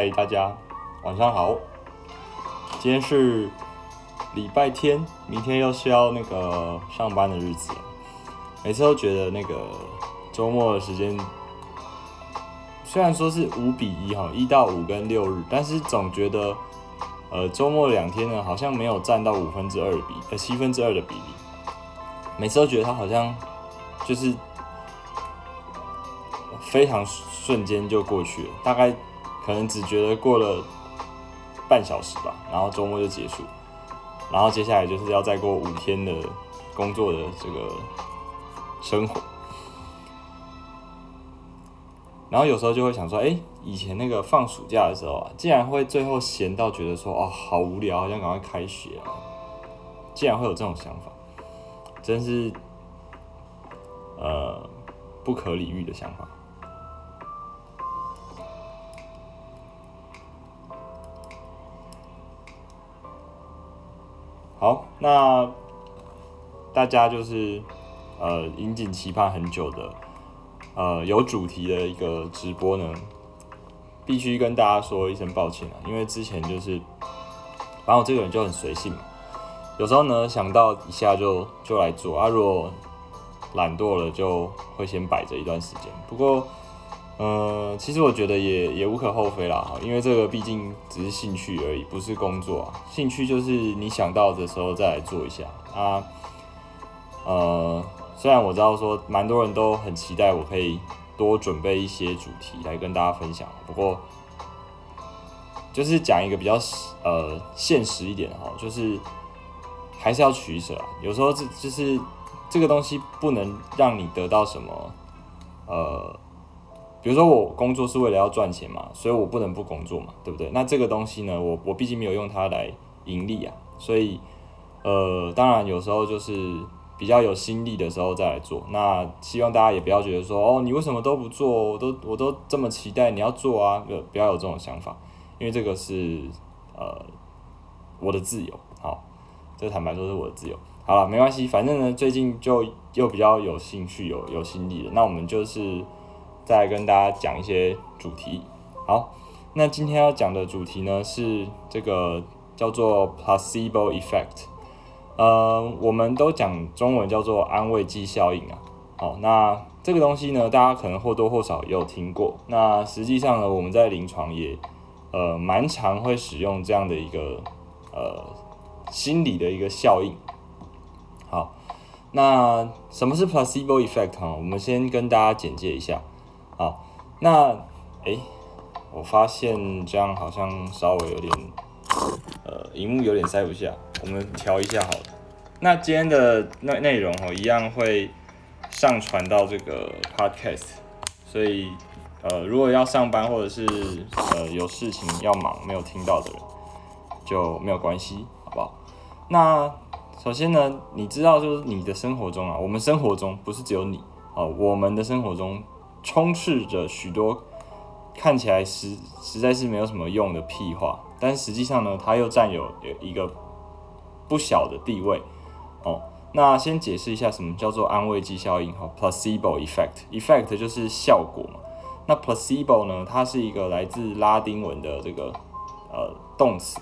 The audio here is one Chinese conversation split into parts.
嗨，大家晚上好。今天是礼拜天，明天又是要那个上班的日子。每次都觉得那个周末的时间，虽然说是五比一哈，一到五跟六日，但是总觉得呃周末两天呢，好像没有占到五分之二比呃七分之二的比例。每次都觉得它好像就是非常瞬间就过去了，大概可能只觉得过了半小时吧，然后周末就结束，然后接下来就是要再过五天的工作的这个生活，然后有时候就会想说，哎，以前那个放暑假的时候啊，竟然会最后闲到觉得说，哦，好无聊，好像赶快开学啊，竟然会有这种想法。真是，呃，不可理喻的想法。好，那大家就是呃，引颈期盼很久的，呃，有主题的一个直播呢，必须跟大家说一声抱歉啊，因为之前就是，反正我这个人就很随性嘛。有时候呢，想到一下就就来做啊。如果懒惰了，就会先摆着一段时间。不过，呃，其实我觉得也也无可厚非啦，因为这个毕竟只是兴趣而已，不是工作啊。兴趣就是你想到的时候再来做一下啊。呃，虽然我知道说蛮多人都很期待我可以多准备一些主题来跟大家分享，不过就是讲一个比较呃现实一点哈，就是。还是要取舍啊，有时候这就是这个东西不能让你得到什么，呃，比如说我工作是为了要赚钱嘛，所以我不能不工作嘛，对不对？那这个东西呢，我我毕竟没有用它来盈利啊，所以呃，当然有时候就是比较有心力的时候再来做。那希望大家也不要觉得说哦，你为什么都不做？我都我都这么期待你要做啊，不不要有这种想法，因为这个是呃我的自由，好。这坦白说是我的自由。好了，没关系，反正呢，最近就又比较有兴趣、有有心力了。那我们就是再跟大家讲一些主题。好，那今天要讲的主题呢是这个叫做 placebo effect。呃，我们都讲中文叫做安慰剂效应啊。好，那这个东西呢，大家可能或多或少也有听过。那实际上呢，我们在临床也呃蛮常会使用这样的一个呃。心理的一个效应。好，那什么是 placebo effect 哈？我们先跟大家简介一下。好，那诶，我发现这样好像稍微有点，呃，荧幕有点塞不下，我们调一下好了。那今天的内内容哦，一样会上传到这个 podcast，所以呃，如果要上班或者是呃有事情要忙没有听到的人，就没有关系，好不好？那首先呢，你知道就是你的生活中啊，我们生活中不是只有你哦，我们的生活中充斥着许多看起来实实在是没有什么用的屁话，但实际上呢，它又占有一个不小的地位哦。那先解释一下什么叫做安慰剂效应哈，placebo effect，effect 就是效果嘛。那 placebo 呢，它是一个来自拉丁文的这个呃动词。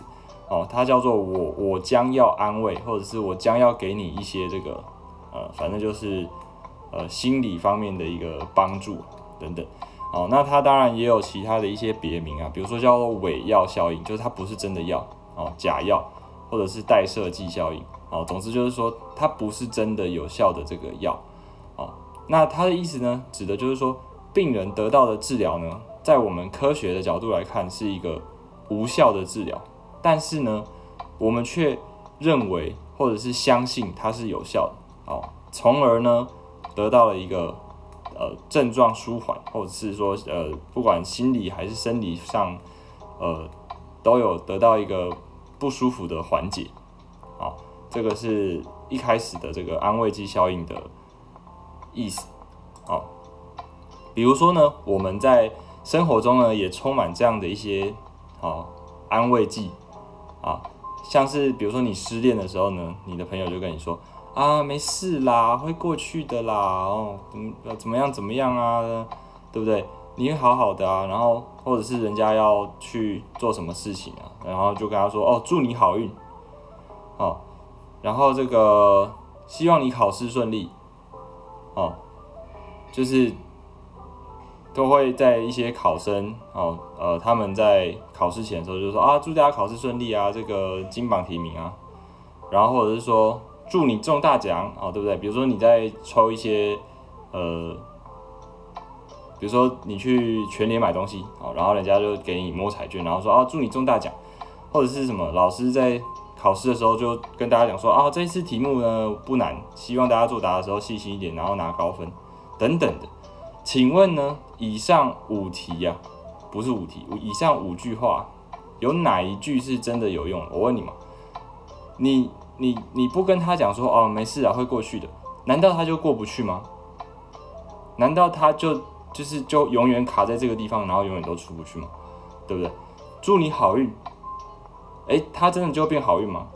哦，它叫做我，我将要安慰，或者是我将要给你一些这个，呃，反正就是呃心理方面的一个帮助等等。哦，那它当然也有其他的一些别名啊，比如说叫做伪药效应，就是它不是真的药哦，假药，或者是代设剂效应。哦，总之就是说它不是真的有效的这个药。哦，那它的意思呢，指的就是说病人得到的治疗呢，在我们科学的角度来看是一个无效的治疗。但是呢，我们却认为或者是相信它是有效的，哦，从而呢得到了一个呃症状舒缓，或者是说呃不管心理还是生理上，呃都有得到一个不舒服的缓解，好，这个是一开始的这个安慰剂效应的意思，啊，比如说呢，我们在生活中呢也充满这样的一些啊安慰剂。啊，像是比如说你失恋的时候呢，你的朋友就跟你说啊，没事啦，会过去的啦，哦，怎么怎么样怎么样啊，对不对？你会好好的啊，然后或者是人家要去做什么事情啊，然后就跟他说哦，祝你好运，哦，然后这个希望你考试顺利，哦，就是都会在一些考生哦，呃，他们在考试前的时候就说啊，祝大家考试顺利啊，这个金榜题名啊，然后或者是说祝你中大奖哦，对不对？比如说你在抽一些呃。比如说你去全联买东西，好，然后人家就给你摸彩券，然后说啊祝你中大奖，或者是什么老师在考试的时候就跟大家讲说啊这一次题目呢不难，希望大家作答的时候细心一点，然后拿高分等等的。请问呢以上五题呀，不是五题，以上五句话有哪一句是真的有用？我问你嘛，你你你不跟他讲说哦没事啊会过去的，难道他就过不去吗？难道他就？就是就永远卡在这个地方，然后永远都出不去吗，对不对？祝你好运，哎，他真的就变好运吗？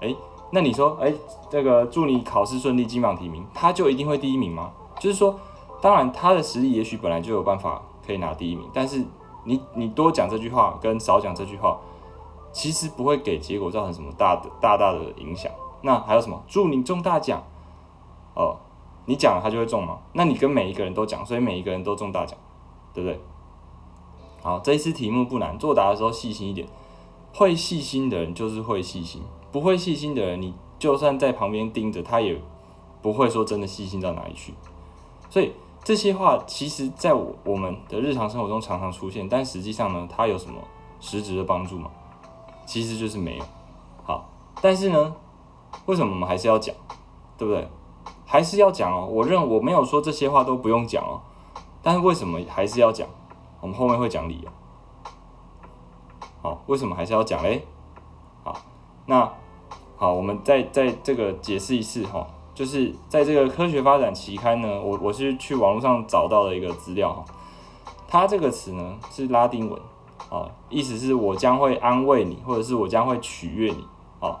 哎，那你说，哎，这个祝你考试顺利，金榜题名，他就一定会第一名吗？就是说，当然他的实力也许本来就有办法可以拿第一名，但是你你多讲这句话跟少讲这句话，其实不会给结果造成什么大的大大的影响。那还有什么？祝你中大奖，哦。你讲了他就会中吗？那你跟每一个人都讲，所以每一个人都中大奖，对不对？好，这一次题目不难，作答的时候细心一点。会细心的人就是会细心，不会细心的人，你就算在旁边盯着，他也不会说真的细心到哪里去。所以这些话其实在我我们的日常生活中常常出现，但实际上呢，它有什么实质的帮助吗？其实就是没有。好，但是呢，为什么我们还是要讲，对不对？还是要讲哦，我认我没有说这些话都不用讲哦，但是为什么还是要讲？我们后面会讲理由。好，为什么还是要讲嘞？好，那好，我们再再这个解释一次哈，就是在这个科学发展期刊呢，我我是去网络上找到了一个资料哈，它这个词呢是拉丁文啊，意思是我将会安慰你，或者是我将会取悦你啊，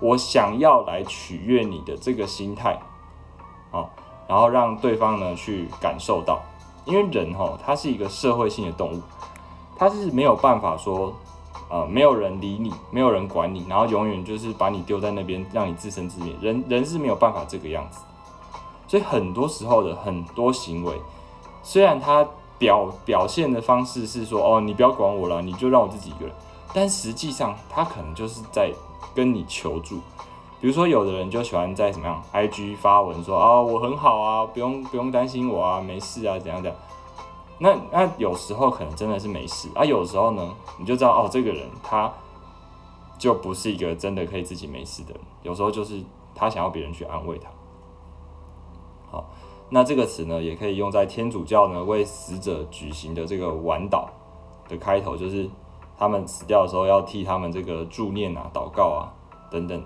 我想要来取悦你的这个心态。啊，然后让对方呢去感受到，因为人哈，他是一个社会性的动物，他是没有办法说，呃，没有人理你，没有人管你，然后永远就是把你丢在那边，让你自生自灭。人人是没有办法这个样子，所以很多时候的很多行为，虽然他表表现的方式是说，哦，你不要管我了，你就让我自己一个人，但实际上他可能就是在跟你求助。比如说，有的人就喜欢在怎么样，IG 发文说啊，我很好啊，不用不用担心我啊，没事啊，怎样怎样。那那有时候可能真的是没事啊，有时候呢，你就知道哦，这个人他就不是一个真的可以自己没事的人，有时候就是他想要别人去安慰他。好，那这个词呢，也可以用在天主教呢为死者举行的这个晚祷的开头，就是他们死掉的时候要替他们这个祝念啊、祷告啊等等。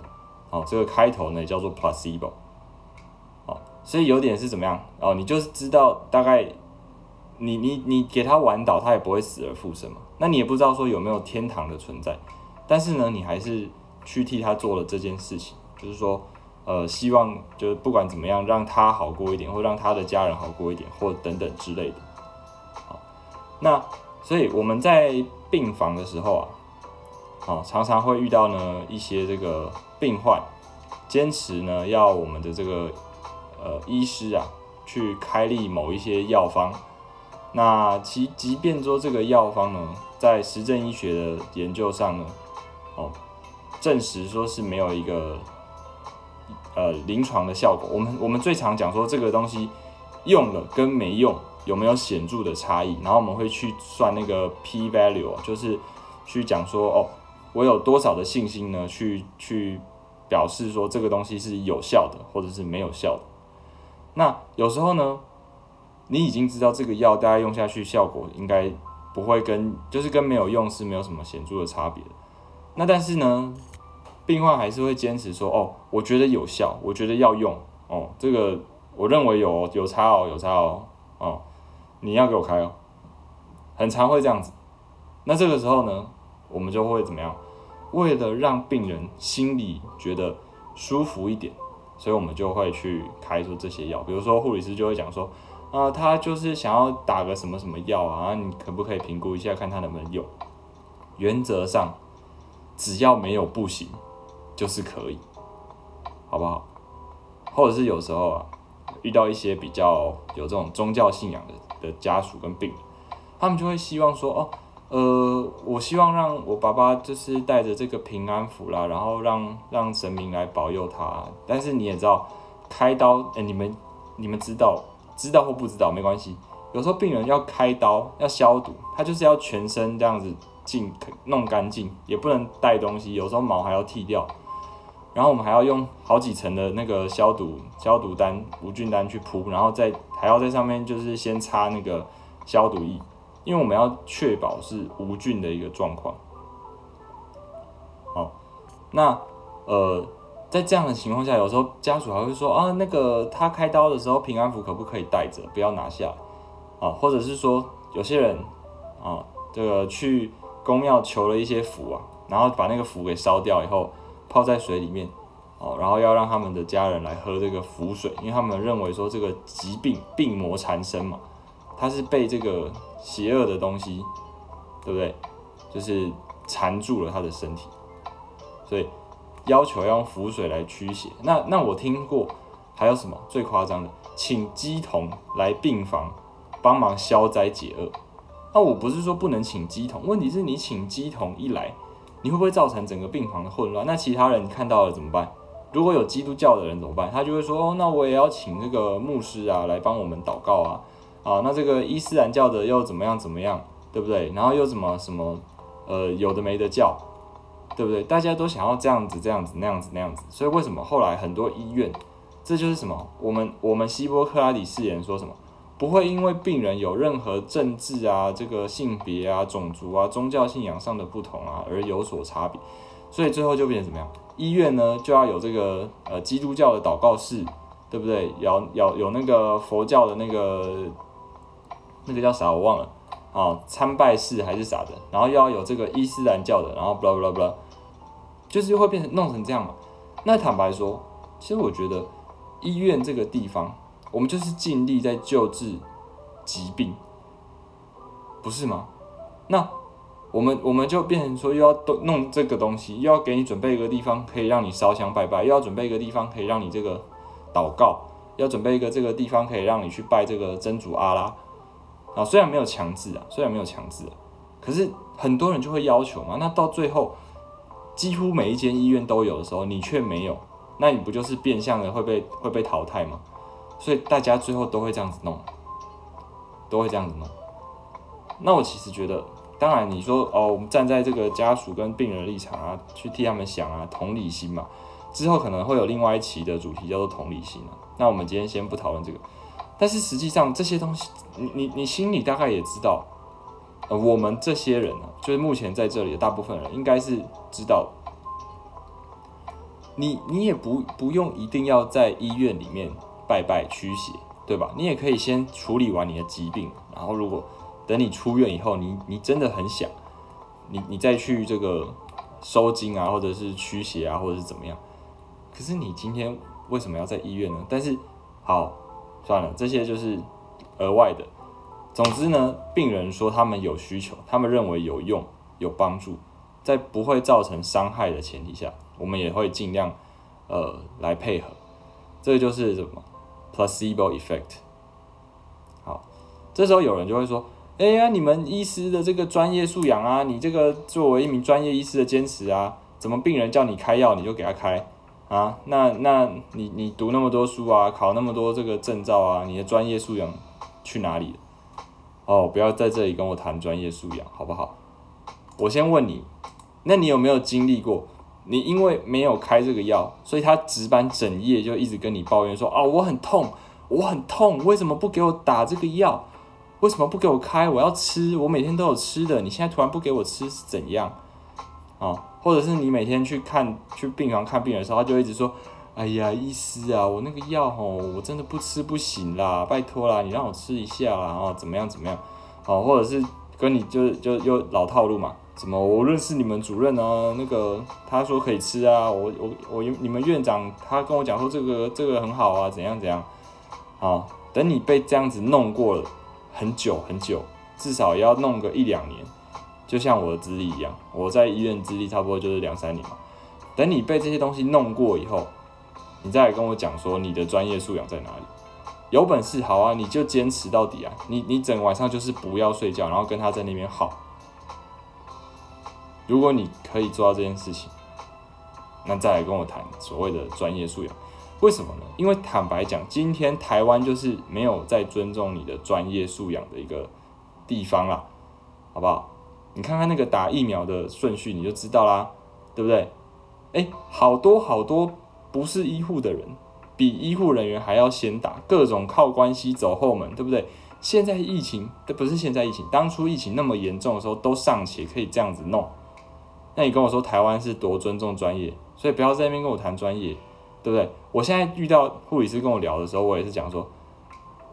好，这个开头呢叫做 placebo，好，所以有点是怎么样哦？你就是知道大概，你你你给他玩倒，他也不会死而复生嘛。那你也不知道说有没有天堂的存在，但是呢，你还是去替他做了这件事情，就是说，呃，希望就是不管怎么样，让他好过一点，或让他的家人好过一点，或等等之类的。好，那所以我们在病房的时候啊。好，常常会遇到呢一些这个病患，坚持呢要我们的这个呃医师啊去开立某一些药方。那其即便说这个药方呢，在实证医学的研究上呢，哦，证实说是没有一个呃临床的效果。我们我们最常讲说这个东西用了跟没用有没有显著的差异，然后我们会去算那个 p value，就是去讲说哦。我有多少的信心呢？去去表示说这个东西是有效的，或者是没有效的。那有时候呢，你已经知道这个药大家用下去效果应该不会跟就是跟没有用是没有什么显著的差别。那但是呢，病患还是会坚持说：“哦，我觉得有效，我觉得要用哦，这个我认为有有差哦，有差哦，哦，你要给我开哦。”很常会这样子。那这个时候呢？我们就会怎么样？为了让病人心里觉得舒服一点，所以我们就会去开出这些药。比如说护理师就会讲说：“呃，他就是想要打个什么什么药啊，你可不可以评估一下，看他能不能用？原则上，只要没有不行，就是可以，好不好？或者是有时候啊，遇到一些比较有这种宗教信仰的的家属跟病人，他们就会希望说，哦，呃，我希望让我爸爸就是带着这个平安符啦，然后让让神明来保佑他。但是你也知道，开刀，哎，你们你们知道，知道或不知道没关系。有时候病人要开刀要消毒，他就是要全身这样子净弄干净，也不能带东西，有时候毛还要剃掉。然后我们还要用好几层的那个消毒消毒单、无菌单去铺，然后再还要在上面就是先擦那个消毒液，因为我们要确保是无菌的一个状况。好，那呃，在这样的情况下，有时候家属还会说啊，那个他开刀的时候平安符可不可以带着，不要拿下啊？或者是说有些人啊，这个去公庙求了一些符啊，然后把那个符给烧掉以后。泡在水里面，哦，然后要让他们的家人来喝这个符水，因为他们认为说这个疾病病魔缠身嘛，他是被这个邪恶的东西，对不对？就是缠住了他的身体，所以要求要用符水来驱邪。那那我听过还有什么最夸张的，请鸡童来病房帮忙消灾解厄。那我不是说不能请鸡童，问题是你请鸡童一来。你会不会造成整个病房的混乱？那其他人看到了怎么办？如果有基督教的人怎么办？他就会说：哦，那我也要请这个牧师啊来帮我们祷告啊！啊，那这个伊斯兰教的又怎么样怎么样，对不对？然后又怎么什么呃有的没的教，对不对？大家都想要这样子这样子那样子那样子，所以为什么后来很多医院，这就是什么？我们我们希波克拉底誓言说什么？不会因为病人有任何政治啊、这个性别啊、种族啊、宗教信仰上的不同啊而有所差别，所以最后就变成怎么样？医院呢就要有这个呃基督教的祷告室，对不对？要要有那个佛教的那个那个叫啥我忘了啊，参拜室还是啥的，然后又要有这个伊斯兰教的，然后 blah blah blah，就是会变成弄成这样嘛？那坦白说，其实我觉得医院这个地方。我们就是尽力在救治疾病，不是吗？那我们我们就变成说，又要都弄这个东西，又要给你准备一个地方可以让你烧香拜拜，又要准备一个地方可以让你这个祷告，要准备一个这个地方可以让你去拜这个真主阿拉啊。虽然没有强制啊，虽然没有强制，可是很多人就会要求嘛。那到最后，几乎每一间医院都有的时候，你却没有，那你不就是变相的会被会被淘汰吗？所以大家最后都会这样子弄，都会这样子弄。那我其实觉得，当然你说哦，我们站在这个家属跟病人的立场啊，去替他们想啊，同理心嘛。之后可能会有另外一期的主题叫做同理心啊。那我们今天先不讨论这个。但是实际上这些东西，你你你心里大概也知道，呃，我们这些人呢，就是目前在这里的大部分人，应该是知道。你你也不不用一定要在医院里面。拜拜驱邪，对吧？你也可以先处理完你的疾病，然后如果等你出院以后，你你真的很想，你你再去这个收金啊，或者是驱邪啊，或者是怎么样？可是你今天为什么要在医院呢？但是好算了，这些就是额外的。总之呢，病人说他们有需求，他们认为有用、有帮助，在不会造成伤害的前提下，我们也会尽量呃来配合。这就是什么？placebo effect，好，这时候有人就会说：“哎呀，你们医师的这个专业素养啊，你这个作为一名专业医师的坚持啊，怎么病人叫你开药你就给他开啊？那那你你读那么多书啊，考那么多这个证照啊，你的专业素养去哪里了？哦，不要在这里跟我谈专业素养，好不好？我先问你，那你有没有经历过？”你因为没有开这个药，所以他值班整夜就一直跟你抱怨说啊，我很痛，我很痛，为什么不给我打这个药？为什么不给我开？我要吃，我每天都有吃的，你现在突然不给我吃是怎样？啊，或者是你每天去看去病房看病人的时候，他就一直说，哎呀，医师啊，我那个药吼，我真的不吃不行啦，拜托啦，你让我吃一下啦，哦，怎么样怎么样？哦，或者是跟你就就又老套路嘛。什么？我认识你们主任啊，那个他说可以吃啊，我我我你们院长他跟我讲说这个这个很好啊，怎样怎样？好，等你被这样子弄过了很久很久，至少要弄个一两年，就像我的资历一样，我在医院资历差不多就是两三年嘛。等你被这些东西弄过以后，你再来跟我讲说你的专业素养在哪里？有本事好啊，你就坚持到底啊！你你整晚上就是不要睡觉，然后跟他在那边耗。如果你可以做到这件事情，那再来跟我谈所谓的专业素养。为什么呢？因为坦白讲，今天台湾就是没有在尊重你的专业素养的一个地方啦，好不好？你看看那个打疫苗的顺序，你就知道啦，对不对？哎，好多好多不是医护的人。比医护人员还要先打，各种靠关系走后门，对不对？现在疫情，这不是现在疫情，当初疫情那么严重的时候，都尚且可以这样子弄。那你跟我说台湾是多尊重专业，所以不要在那边跟我谈专业，对不对？我现在遇到护理师跟我聊的时候，我也是讲说，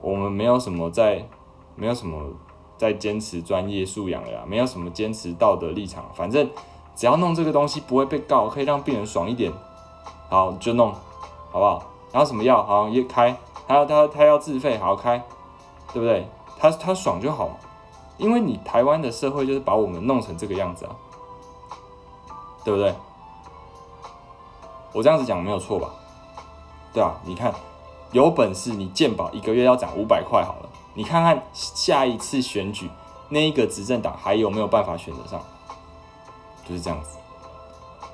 我们没有什么在，没有什么在坚持专业素养的呀，没有什么坚持道德立场，反正只要弄这个东西不会被告，可以让病人爽一点，好就弄，好不好？然后什么药好也开，他要他他要自费好开，对不对？他他爽就好，因为你台湾的社会就是把我们弄成这个样子啊，对不对？我这样子讲没有错吧？对啊，你看有本事你健保一个月要涨五百块好了，你看看下一次选举那一个执政党还有没有办法选择上？就是这样子，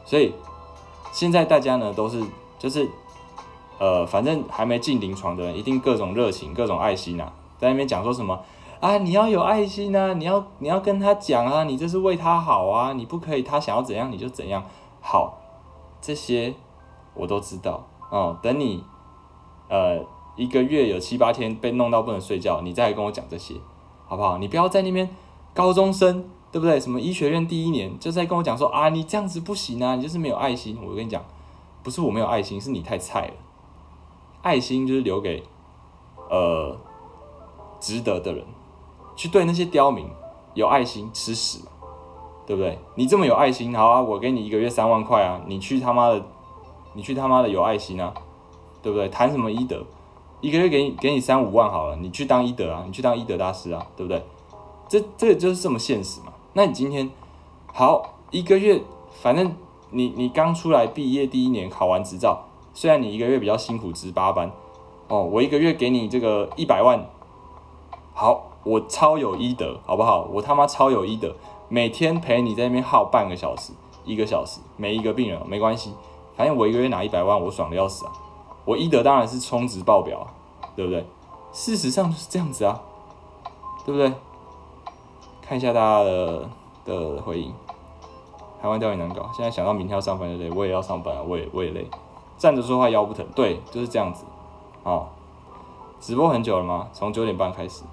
所以现在大家呢都是就是。呃，反正还没进临床的人，一定各种热情、各种爱心呐，在那边讲说什么啊？你要有爱心啊，你要你要跟他讲啊，你这是为他好啊，你不可以他想要怎样你就怎样。好，这些我都知道哦。等你呃一个月有七八天被弄到不能睡觉，你再来跟我讲这些，好不好？你不要在那边高中生对不对？什么医学院第一年就在跟我讲说啊，你这样子不行啊，你就是没有爱心。我跟你讲，不是我没有爱心，是你太菜了。爱心就是留给，呃，值得的人，去对那些刁民有爱心吃屎，对不对？你这么有爱心，好啊，我给你一个月三万块啊，你去他妈的，你去他妈的有爱心啊，对不对？谈什么医德？一个月给你给你三五万好了，你去当医德啊，你去当医德大师啊，对不对？这这个就是这么现实嘛。那你今天好一个月，反正你你刚出来毕业第一年考完执照。虽然你一个月比较辛苦值八班，哦，我一个月给你这个一百万，好，我超有医德，好不好？我他妈超有医德，每天陪你在那边耗半个小时、一个小时，每一个病人没关系，反正我一个月拿一百万，我爽的要死啊！我医德当然是充值爆表啊，对不对？事实上就是这样子啊，对不对？看一下大家的的回应，台湾钓鱼难搞，现在想到明天要上班就累，我也要上班啊，我也我也累。站着说话腰不疼，对，就是这样子。哦，直播很久了吗？从九点半开始。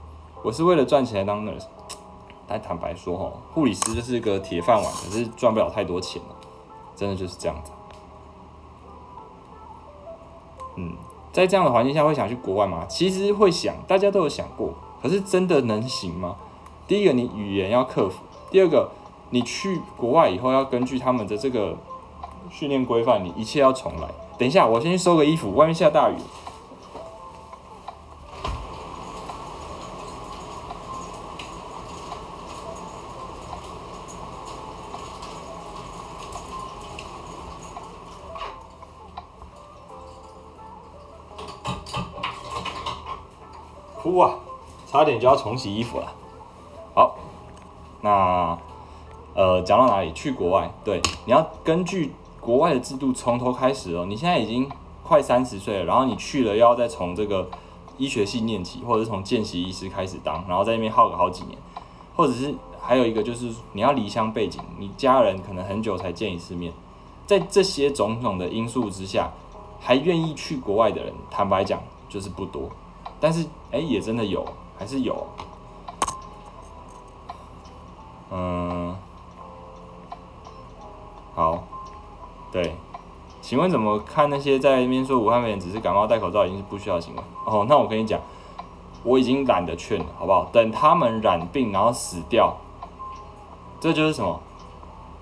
我是为了赚钱当 nurse。但坦白说，哈，护理师就是一个铁饭碗，可是赚不了太多钱。真的就是这样子。嗯，在这样的环境下，会想去国外吗？其实会想，大家都有想过。可是真的能行吗？第一个，你语言要克服；第二个，你去国外以后要根据他们的这个训练规范，你一切要重来。等一下，我先去收个衣服，外面下大雨。差点就要重洗衣服了。好，那呃，讲到哪里？去国外，对，你要根据。国外的制度从头开始哦，你现在已经快三十岁了，然后你去了，要再从这个医学系念起，或者是从见习医师开始当，然后在那边耗个好几年，或者是还有一个就是你要离乡背景，你家人可能很久才见一次面，在这些种种的因素之下，还愿意去国外的人，坦白讲就是不多，但是哎也真的有，还是有，嗯，好。对，请问怎么看那些在那边说武汉肺炎只是感冒戴口罩已经是不需要行为？哦，那我跟你讲，我已经懒得劝了，好不好？等他们染病然后死掉，这就是什么？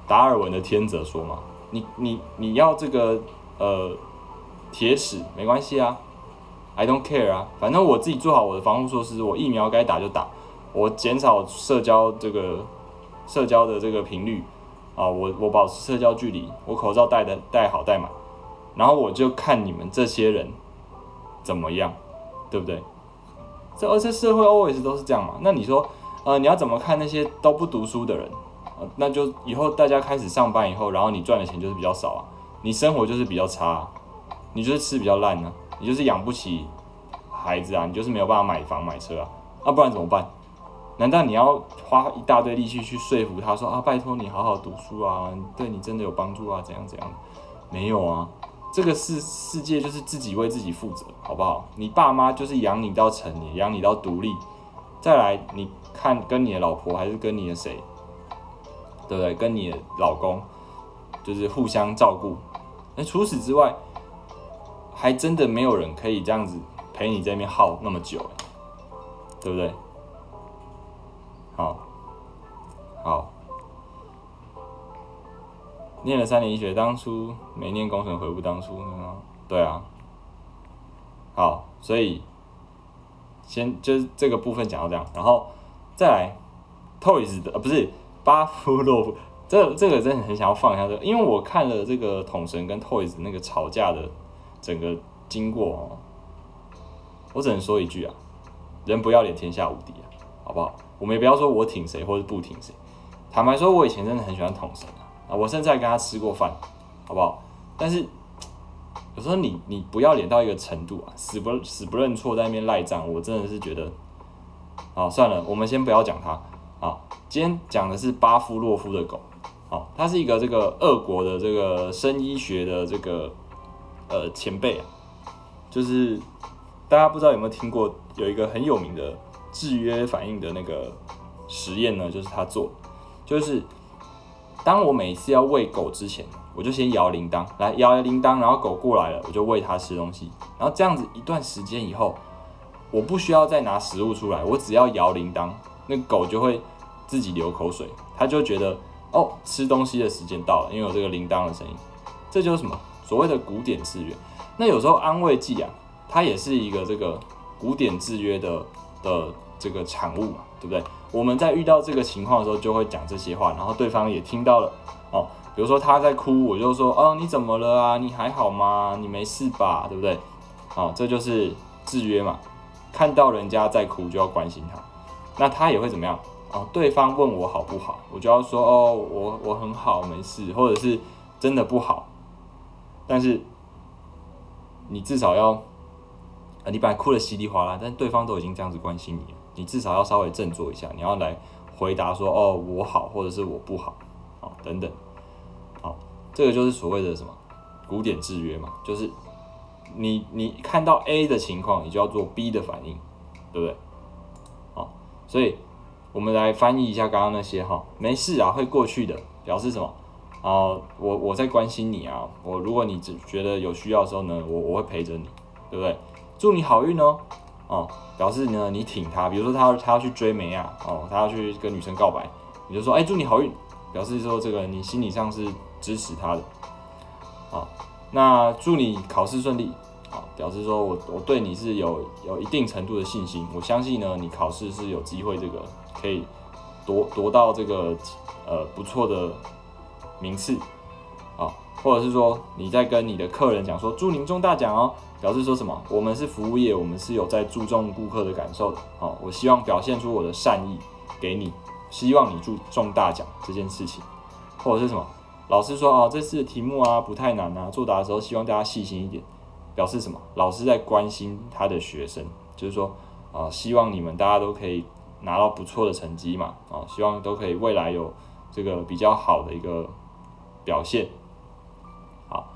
达尔文的天择说嘛，你你你要这个呃铁齿没关系啊，I don't care 啊，反正我自己做好我的防护措施，我疫苗该打就打，我减少社交这个社交的这个频率啊，我我保持社交距离，我口罩戴的戴好戴满，然后我就看你们这些人怎么样，对不对？这而且社会 always 都是这样嘛。那你说，呃，你要怎么看那些都不读书的人？呃，那就以后大家开始上班以后，然后你赚的钱就是比较少啊，你生活就是比较差，啊你就是吃比较烂呢。你就是养不起孩子啊，你就是没有办法买房买车啊，那不然怎么办？难道你要花一大堆力气去说服他说啊，拜托你好好读书啊，对你真的有帮助啊，怎样怎样？没有啊，这个世世界就是自己为自己负责，好不好？你爸妈就是养你到成年，养你到独立，再来你看跟你的老婆还是跟你的谁，对不对？跟你的老公就是互相照顾。那除此之外。还真的没有人可以这样子陪你在那边耗那么久，对不对？好，好，念了三年医学，当初没念工程，悔不当初。对啊，好，所以先就是这个部分讲到这样，然后再来，Toys 的呃不是巴夫洛夫，这这个真的很想要放下这个，因为我看了这个统神跟 Toys 那个吵架的。整个经过哦，我只能说一句啊，人不要脸，天下无敌啊，好不好？我们也不要说我挺谁或者不挺谁。坦白说，我以前真的很喜欢统神啊，啊，我甚至还跟他吃过饭，好不好？但是有时候你你不要脸到一个程度啊，死不死不认错，在那边赖账，我真的是觉得，好算了，我们先不要讲他啊。今天讲的是巴夫洛夫的狗，好，它是一个这个俄国的这个生医学的这个。呃，前辈啊，就是大家不知道有没有听过，有一个很有名的制约反应的那个实验呢，就是他做，就是当我每次要喂狗之前，我就先摇铃铛，来摇铃铛，然后狗过来了，我就喂它吃东西，然后这样子一段时间以后，我不需要再拿食物出来，我只要摇铃铛，那狗就会自己流口水，它就觉得哦，吃东西的时间到了，因为有这个铃铛的声音，这就是什么？所谓的古典制约，那有时候安慰剂啊，它也是一个这个古典制约的的这个产物嘛，对不对？我们在遇到这个情况的时候，就会讲这些话，然后对方也听到了哦。比如说他在哭，我就说哦，你怎么了啊？你还好吗？你没事吧？对不对？哦，这就是制约嘛。看到人家在哭，就要关心他，那他也会怎么样？哦，对方问我好不好，我就要说哦，我我很好，没事，或者是真的不好。但是，你至少要，啊，你本来哭的稀里哗啦，但对方都已经这样子关心你了，你至少要稍微振作一下，你要来回答说，哦，我好，或者是我不好，好，等等，好，这个就是所谓的什么古典制约嘛，就是你你看到 A 的情况，你就要做 B 的反应，对不对？好，所以我们来翻译一下刚刚那些哈，没事啊，会过去的，表示什么？啊，我我在关心你啊，我如果你只觉得有需要的时候呢，我我会陪着你，对不对？祝你好运哦，哦，表示呢你挺他，比如说他他要去追梅啊，哦，他要去跟女生告白，你就说哎祝你好运，表示说这个你心理上是支持他的，好，那祝你考试顺利，啊，表示说我我对你是有有一定程度的信心，我相信呢你考试是有机会这个可以夺夺到这个呃不错的。名次，啊，或者是说你在跟你的客人讲说祝您中大奖哦，表示说什么？我们是服务业，我们是有在注重顾客的感受的，好，我希望表现出我的善意给你，希望你中中大奖这件事情，或者是什么？老师说啊，这次的题目啊不太难啊，作答的时候希望大家细心一点，表示什么？老师在关心他的学生，就是说啊，希望你们大家都可以拿到不错的成绩嘛，啊，希望都可以未来有这个比较好的一个。表现好，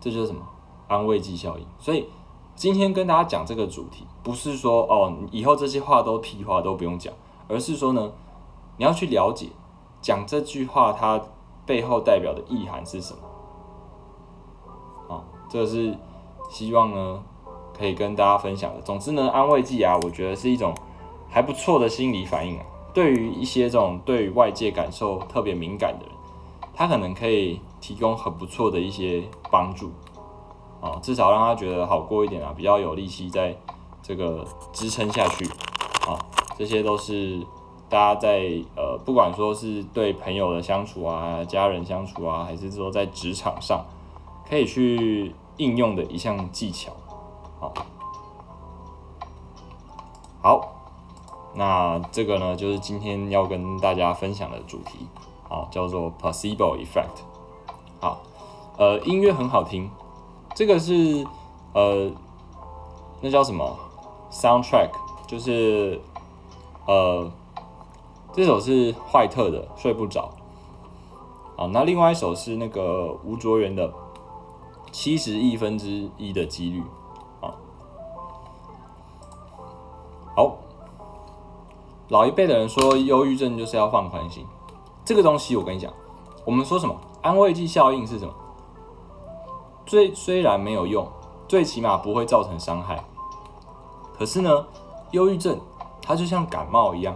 这就是什么安慰剂效应。所以今天跟大家讲这个主题，不是说哦，以后这些话都屁话都不用讲，而是说呢，你要去了解讲这句话它背后代表的意涵是什么。啊，这是希望呢可以跟大家分享的。总之呢，安慰剂啊，我觉得是一种还不错的心理反应啊。对于一些这种对外界感受特别敏感的人。他可能可以提供很不错的一些帮助，啊，至少让他觉得好过一点啊，比较有力气在这个支撑下去啊，这些都是大家在呃，不管说是对朋友的相处啊、家人相处啊，还是说在职场上可以去应用的一项技巧，好，好，那这个呢，就是今天要跟大家分享的主题，好，叫做 placebo effect，好，呃，音乐很好听。这个是呃，那叫什么 soundtrack？就是呃，这首是坏特的睡不着。啊，那另外一首是那个吴卓源的七十亿分之一的几率。啊，好，老一辈的人说忧郁症就是要放宽心，这个东西我跟你讲，我们说什么安慰剂效应是什么？最虽然没有用，最起码不会造成伤害。可是呢，忧郁症它就像感冒一样。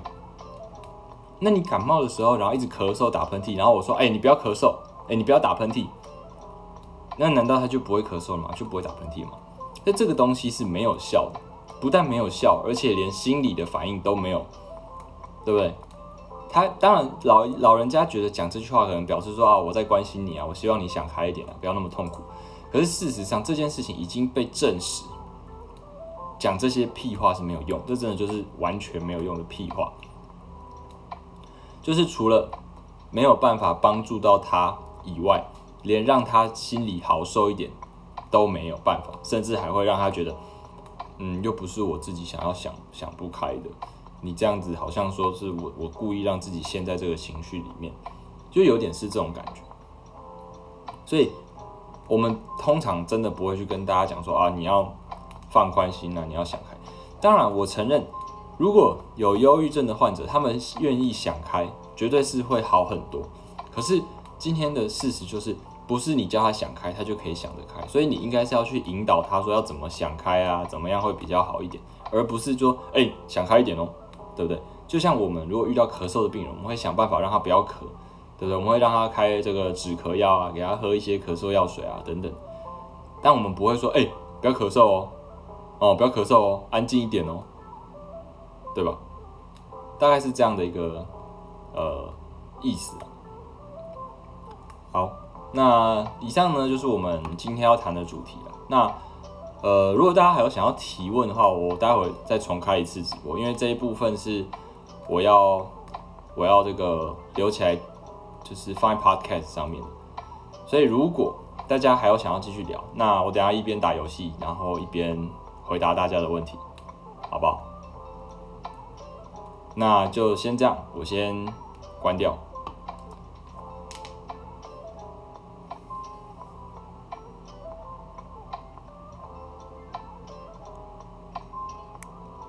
那你感冒的时候，然后一直咳嗽、打喷嚏，然后我说：“哎，你不要咳嗽，哎，你不要打喷嚏。”那难道他就不会咳嗽了吗？就不会打喷嚏吗？那这个东西是没有效的，不但没有效，而且连心理的反应都没有，对不对？他当然老老人家觉得讲这句话可能表示说啊，我在关心你啊，我希望你想开一点啊，不要那么痛苦。可是事实上，这件事情已经被证实，讲这些屁话是没有用，这真的就是完全没有用的屁话。就是除了没有办法帮助到他以外，连让他心里好受一点都没有办法，甚至还会让他觉得，嗯，又不是我自己想要想想不开的，你这样子好像说是我我故意让自己陷在这个情绪里面，就有点是这种感觉，所以。我们通常真的不会去跟大家讲说啊，你要放宽心啊，你要想开。当然，我承认，如果有忧郁症的患者，他们愿意想开，绝对是会好很多。可是今天的事实就是，不是你叫他想开，他就可以想得开。所以你应该是要去引导他说要怎么想开啊，怎么样会比较好一点，而不是说哎想开一点哦，对不对？就像我们如果遇到咳嗽的病人，我们会想办法让他不要咳。对不对？我们会让他开这个止咳药啊，给他喝一些咳嗽药水啊，等等。但我们不会说，哎，不要咳嗽哦，哦，不要咳嗽哦，安静一点哦，对吧？大概是这样的一个呃意思。好，那以上呢就是我们今天要谈的主题了。那呃，如果大家还有想要提问的话，我待会再重开一次直播，因为这一部分是我要我要这个留起来。就是放在 Podcast 上面，所以如果大家还有想要继续聊，那我等下一边打游戏，然后一边回答大家的问题，好不好？那就先这样，我先关掉。